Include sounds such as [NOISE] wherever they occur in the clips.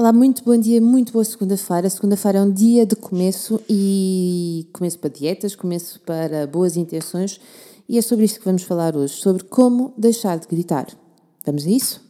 Olá, muito bom dia, muito boa segunda-feira. Segunda-feira é um dia de começo e começo para dietas, começo para boas intenções e é sobre isto que vamos falar hoje, sobre como deixar de gritar. Vamos a isso?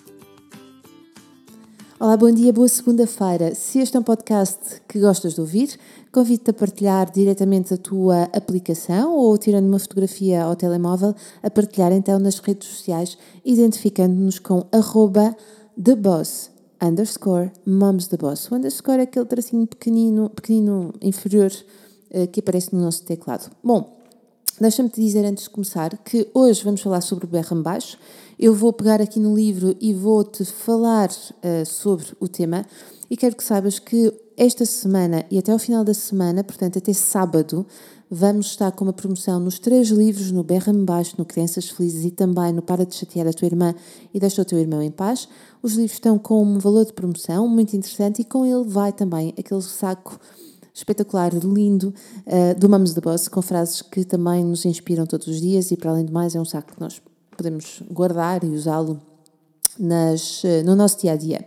Olá, bom dia, boa segunda-feira. Se este é um podcast que gostas de ouvir, convido-te a partilhar diretamente a tua aplicação ou tirando uma fotografia ao telemóvel, a partilhar então nas redes sociais, identificando-nos com arroba theboss underscore moms the boss. O underscore é aquele tracinho pequenino, pequenino inferior uh, que aparece no nosso teclado. Bom, deixa-me te dizer antes de começar que hoje vamos falar sobre o berram baixo eu vou pegar aqui no livro e vou-te falar uh, sobre o tema e quero que saibas que esta semana e até ao final da semana, portanto até sábado, vamos estar com uma promoção nos três livros, no Berra-me Baixo, no Crianças Felizes e também no Para de Chatear a Tua Irmã e Deixa o Teu Irmão em Paz. Os livros estão com um valor de promoção muito interessante e com ele vai também aquele saco espetacular, lindo, uh, do Mamos da Boss, com frases que também nos inspiram todos os dias e, para além de mais, é um saco que nós podemos guardar e usá-lo nas, eh, no nosso dia a dia.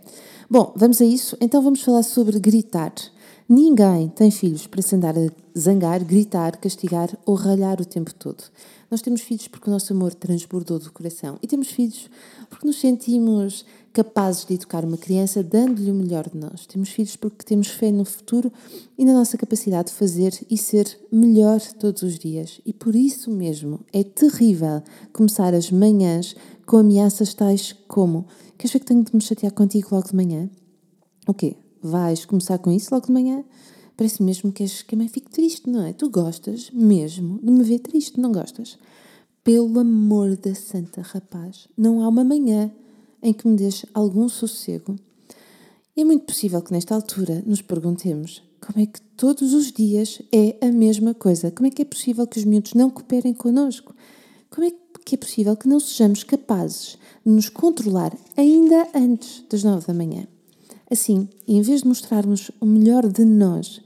Bom, vamos a isso. Então vamos falar sobre gritar. Ninguém tem filhos para se andar a zangar, gritar, castigar ou ralhar o tempo todo. Nós temos filhos porque o nosso amor transbordou do coração e temos filhos porque nos sentimos capazes de educar uma criança dando-lhe o melhor de nós. Temos filhos porque temos fé no futuro e na nossa capacidade de fazer e ser melhor todos os dias. E por isso mesmo é terrível começar as manhãs com ameaças tais como: Queres ver que tenho de me chatear contigo logo de manhã? O quê? Vais começar com isso logo de manhã? Parece mesmo que, és, que a mãe fique triste, não é? Tu gostas mesmo de me ver triste, não gostas? Pelo amor da santa rapaz, não há uma manhã em que me deixe algum sossego. É muito possível que nesta altura nos perguntemos como é que todos os dias é a mesma coisa? Como é que é possível que os miúdos não cooperem connosco? Como é que é possível que não sejamos capazes de nos controlar ainda antes das nove da manhã? Assim, em vez de mostrarmos o melhor de nós,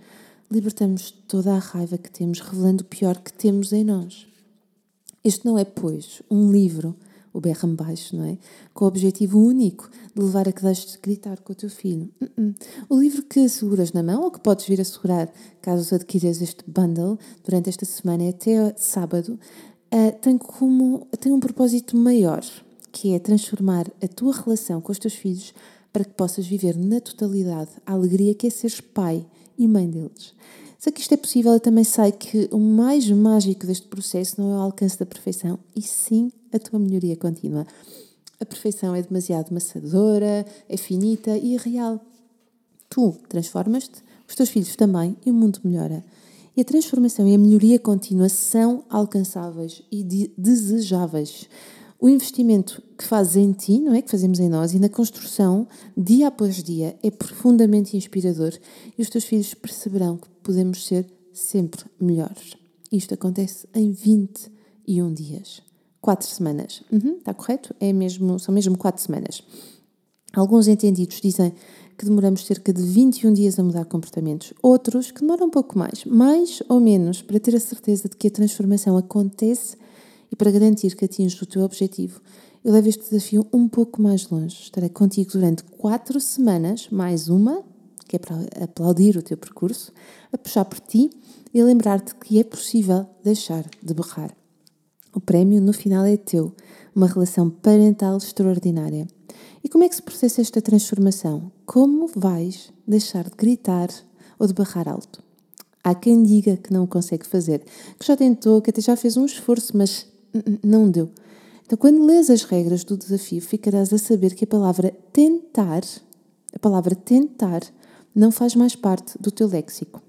libertamos toda a raiva que temos, revelando o pior que temos em nós. Este não é, pois, um livro, o berram baixo, não é? Com o objetivo único de levar a que deixes de gritar com o teu filho. Uh -uh. O livro que seguras na mão, ou que podes vir a segurar caso adquiras este bundle durante esta semana até sábado, uh, tem, como, tem um propósito maior, que é transformar a tua relação com os teus filhos para que possas viver na totalidade a alegria que é seres pai e mãe deles. Sei que isto é possível, eu também sei que o mais mágico deste processo não é o alcance da perfeição, e sim a tua melhoria contínua. A perfeição é demasiado maçadora, é finita e irreal. Tu transformas-te, os teus filhos também, e o mundo melhora. E a transformação e a melhoria contínua são alcançáveis e de desejáveis o investimento que fazes em ti, não é? Que fazemos em nós e na construção, dia após dia, é profundamente inspirador e os teus filhos perceberão que podemos ser sempre melhores. Isto acontece em 21 dias. Quatro semanas. Uhum, está correto? É mesmo, são mesmo quatro semanas. Alguns entendidos dizem que demoramos cerca de 21 dias a mudar comportamentos. Outros que demoram um pouco mais, mais ou menos, para ter a certeza de que a transformação acontece e para garantir que atinges o teu objetivo, eu levo este desafio um pouco mais longe. Estarei contigo durante quatro semanas, mais uma, que é para aplaudir o teu percurso, a puxar por ti e lembrar-te que é possível deixar de berrar. O prémio no final é teu, uma relação parental extraordinária. E como é que se processa esta transformação? Como vais deixar de gritar ou de berrar alto? Há quem diga que não consegue fazer, que já tentou, que até já fez um esforço, mas não deu. Então, quando lês as regras do desafio, ficarás a saber que a palavra tentar, a palavra tentar, não faz mais parte do teu léxico.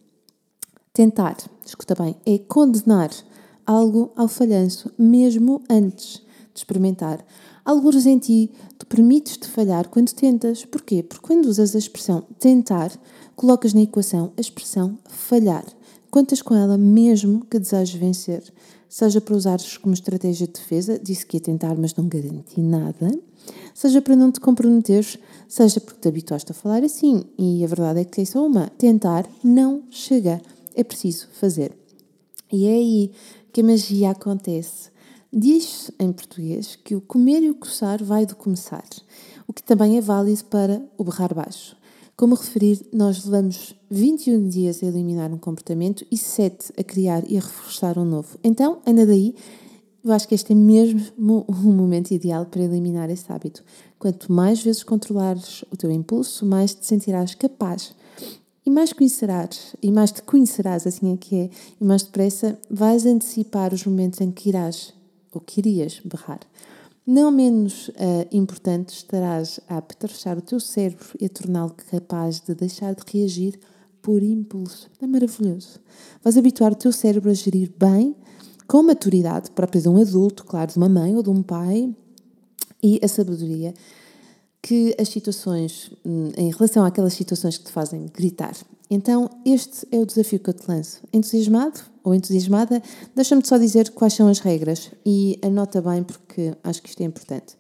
Tentar, escuta bem, é condenar algo ao falhanço, mesmo antes de experimentar. Alguns em ti, tu permites-te falhar quando tentas. Porquê? Porque quando usas a expressão tentar, colocas na equação a expressão falhar. Contas com ela mesmo que desejes vencer. Seja para usares como estratégia de defesa, disse que ia tentar, mas não garanti nada. Seja para não te comprometeres, seja porque te habituaste a falar assim. E a verdade é que é só uma: tentar não chega. É preciso fazer. E é aí que a magia acontece. Diz em português que o comer e o coçar vai do começar, o que também é válido para o berrar baixo. Como referir, nós levamos 21 dias a eliminar um comportamento e 7 a criar e a reforçar um novo. Então, anda daí, eu acho que este é mesmo o momento ideal para eliminar esse hábito. Quanto mais vezes controlares o teu impulso, mais te sentirás capaz. E mais conhecerás, e mais te conhecerás, assim é que é, e mais depressa vais antecipar os momentos em que irás ou que irias berrar. Não menos uh, importante, estarás a apetrechar o teu cérebro e a torná-lo capaz de deixar de reagir por impulso. É maravilhoso. Vais habituar o teu cérebro a gerir bem, com maturidade própria de um adulto, claro, de uma mãe ou de um pai, e a sabedoria que as situações, hum, em relação àquelas situações que te fazem gritar. Então, este é o desafio que eu te lanço. Entusiasmado? Ou entusiasmada, deixa-me só dizer quais são as regras e anota bem porque acho que isto é importante.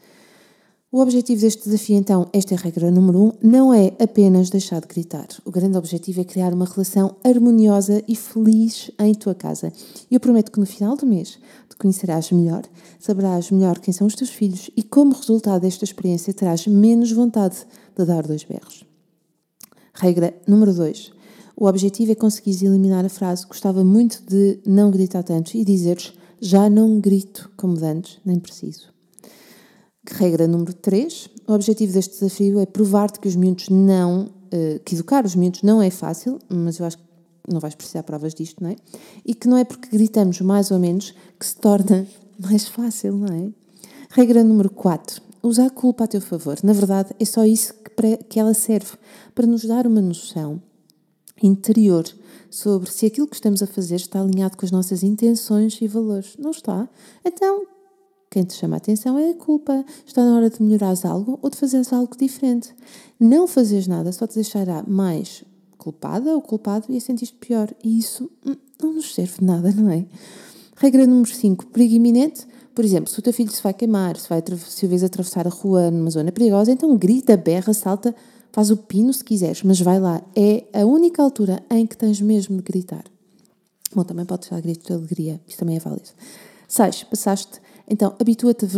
O objetivo deste desafio, então, esta é a regra número um, não é apenas deixar de gritar. O grande objetivo é criar uma relação harmoniosa e feliz em tua casa. Eu prometo que no final do mês te conhecerás melhor, saberás melhor quem são os teus filhos e, como resultado desta experiência, terás menos vontade de dar dois berros. Regra número dois o objetivo é conseguires eliminar a frase gostava muito de não gritar tanto e dizeres já não grito como antes, nem preciso. Regra número 3. O objetivo deste desafio é provar-te que os miúdos não, eh, que educar os miúdos não é fácil, mas eu acho que não vais precisar provas disto, não é? E que não é porque gritamos mais ou menos que se torna [LAUGHS] mais fácil, não é? Regra número 4. Usar a culpa a teu favor. Na verdade, é só isso que, que ela serve, para nos dar uma noção interior sobre se aquilo que estamos a fazer está alinhado com as nossas intenções e valores. Não está? Então, quem te chama a atenção é a culpa. Está na hora de melhorares algo ou de fazeres algo diferente. Não fazeres nada só te deixará mais culpada ou culpado e a sentir-te pior. E isso hum, não nos serve de nada, não é? Regra número 5, perigo iminente. Por exemplo, se o teu filho se vai queimar, se, vai, se o vês atravessar a rua numa zona perigosa, então grita, berra, salta, Faz o pino se quiseres, mas vai lá. É a única altura em que tens mesmo de gritar. Bom, também podes dar grito de alegria, isso também é válido. 6. Passaste. Então, habitua-te a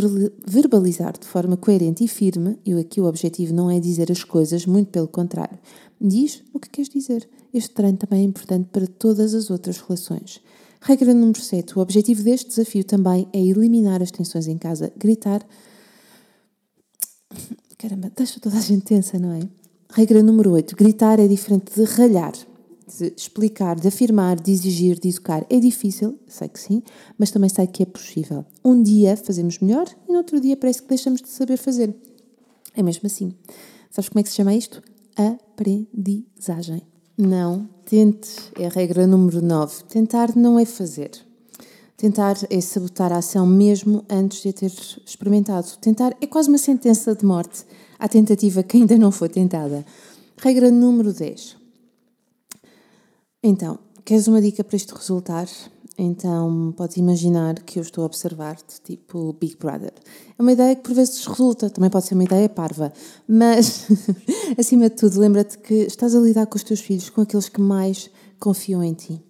verbalizar de forma coerente e firme, e aqui o objetivo não é dizer as coisas, muito pelo contrário. Diz o que queres dizer. Este treino também é importante para todas as outras relações. Regra número 7. O objetivo deste desafio também é eliminar as tensões em casa. Gritar. Caramba, deixa toda a gente tensa, não é? Regra número 8. Gritar é diferente de ralhar, de explicar, de afirmar, de exigir, de educar. É difícil, sei que sim, mas também sei que é possível. Um dia fazemos melhor e no outro dia parece que deixamos de saber fazer. É mesmo assim. Sabes como é que se chama isto? Aprendizagem. Não tentes, é a regra número 9. Tentar não é fazer. Tentar é sabotar a ação mesmo antes de a ter experimentado. Tentar é quase uma sentença de morte à tentativa que ainda não foi tentada. Regra número 10. Então, queres uma dica para isto resultar? Então, podes imaginar que eu estou a observar-te, tipo Big Brother. É uma ideia que por vezes resulta, também pode ser uma ideia parva, mas, [LAUGHS] acima de tudo, lembra-te que estás a lidar com os teus filhos, com aqueles que mais confiam em ti.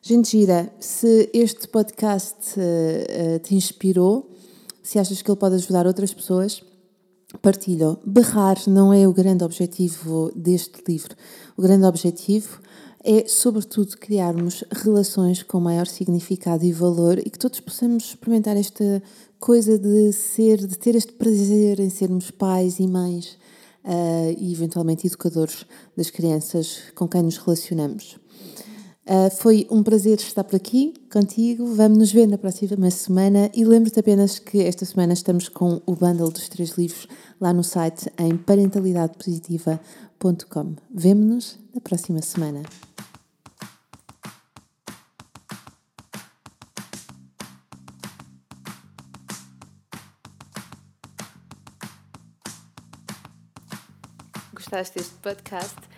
Gente gira, se este podcast uh, uh, te inspirou, se achas que ele pode ajudar outras pessoas, partilha. Berrar não é o grande objetivo deste livro. O grande objetivo é, sobretudo, criarmos relações com maior significado e valor e que todos possamos experimentar esta coisa de ser, de ter este prazer em sermos pais e mães uh, e, eventualmente, educadores das crianças com quem nos relacionamos. Uh, foi um prazer estar por aqui contigo. Vamos nos ver na próxima semana e lembro-te apenas que esta semana estamos com o bundle dos três livros lá no site em parentalidadepositiva.com. Vemo-nos na próxima semana. Gostaste deste podcast?